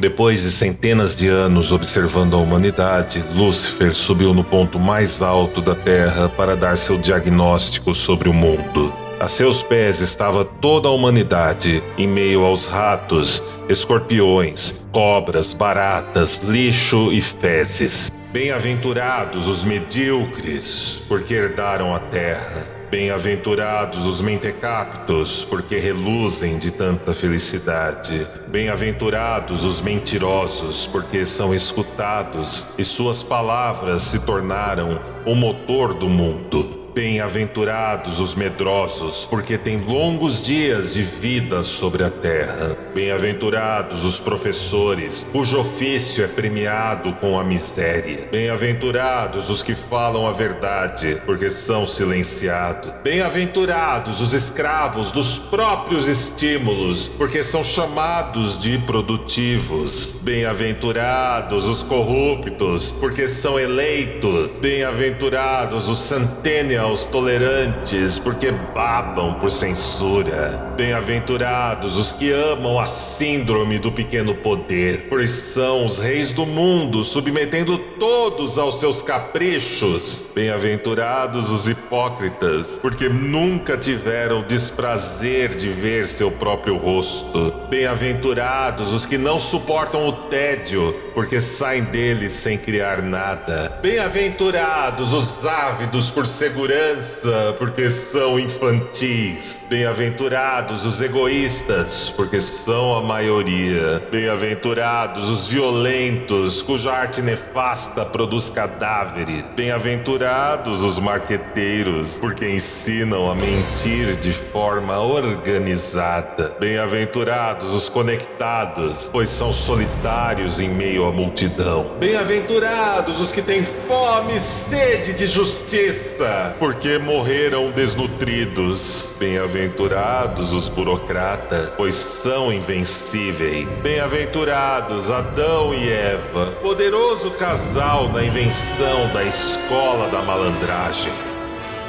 Depois de centenas de anos observando a humanidade, Lúcifer subiu no ponto mais alto da Terra para dar seu diagnóstico sobre o mundo. A seus pés estava toda a humanidade, em meio aos ratos, escorpiões, cobras, baratas, lixo e fezes. Bem-aventurados os medíocres, porque herdaram a terra. Bem-aventurados os mentecaptos, porque reluzem de tanta felicidade. Bem-aventurados os mentirosos, porque são escutados e suas palavras se tornaram o motor do mundo. Bem-aventurados os medrosos, porque têm longos dias de vida sobre a terra. Bem-aventurados os professores, cujo ofício é premiado com a miséria. Bem-aventurados os que falam a verdade, porque são silenciados. Bem-aventurados os escravos dos próprios estímulos, porque são chamados de produtivos. Bem-aventurados os corruptos, porque são eleitos. Bem-aventurados os centennials aos tolerantes, porque babam por censura. Bem-aventurados os que amam a síndrome do pequeno poder, pois são os reis do mundo, submetendo todos aos seus caprichos. Bem-aventurados os hipócritas, porque nunca tiveram desprazer de ver seu próprio rosto. Bem-aventurados os que não suportam o tédio, porque saem dele sem criar nada. Bem-aventurados os ávidos por segurança segurança, porque são infantis. Bem-aventurados os egoístas, porque são a maioria. Bem-aventurados os violentos, cuja arte nefasta produz cadáveres. Bem-aventurados os marqueteiros, porque ensinam a mentir de forma organizada. Bem-aventurados os conectados, pois são solitários em meio à multidão. Bem-aventurados os que têm fome e sede de justiça, porque morreram desnutridos. Bem-aventurados os burocratas, pois são invencíveis. Bem-aventurados Adão e Eva, poderoso casal na invenção da escola da malandragem.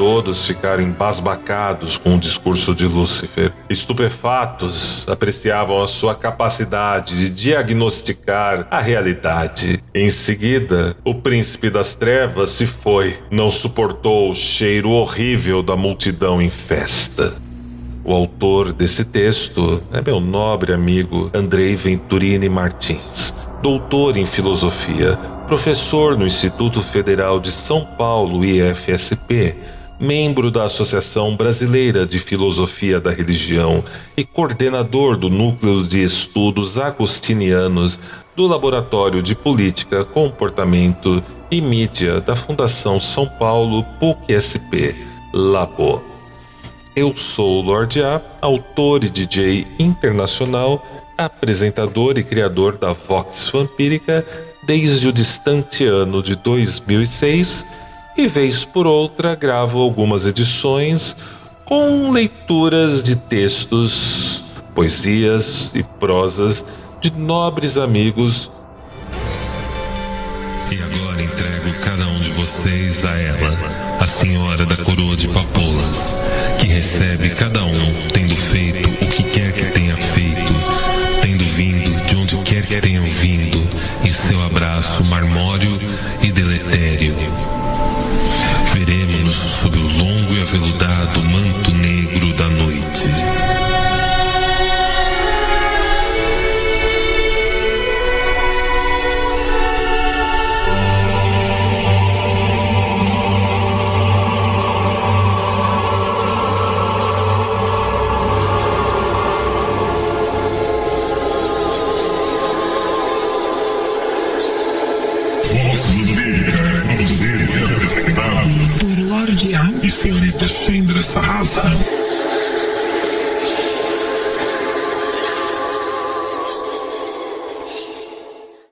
Todos ficaram embasbacados com o discurso de Lúcifer. Estupefatos, apreciavam a sua capacidade de diagnosticar a realidade. Em seguida, o príncipe das trevas se foi, não suportou o cheiro horrível da multidão em festa. O autor desse texto é meu nobre amigo Andrei Venturini Martins, doutor em filosofia, professor no Instituto Federal de São Paulo, IFSP membro da Associação Brasileira de Filosofia da Religião e coordenador do Núcleo de Estudos Agostinianos do Laboratório de Política, Comportamento e Mídia da Fundação São Paulo PUC-SP, Labo. Eu sou Lorde A, autor e DJ internacional, apresentador e criador da Vox Vampírica desde o distante ano de 2006 e vez por outra gravo algumas edições com leituras de textos, poesias e prosas de nobres amigos. E agora entrego cada um de vocês a ela, a senhora da coroa de papoulas, que recebe cada um tendo feito o que quer que tenha feito, tendo vindo de onde quer que tenham vindo, em seu abraço marmório e deletério longo aveludado manto negro da noite. Yang e senhorita Chandra Sahasra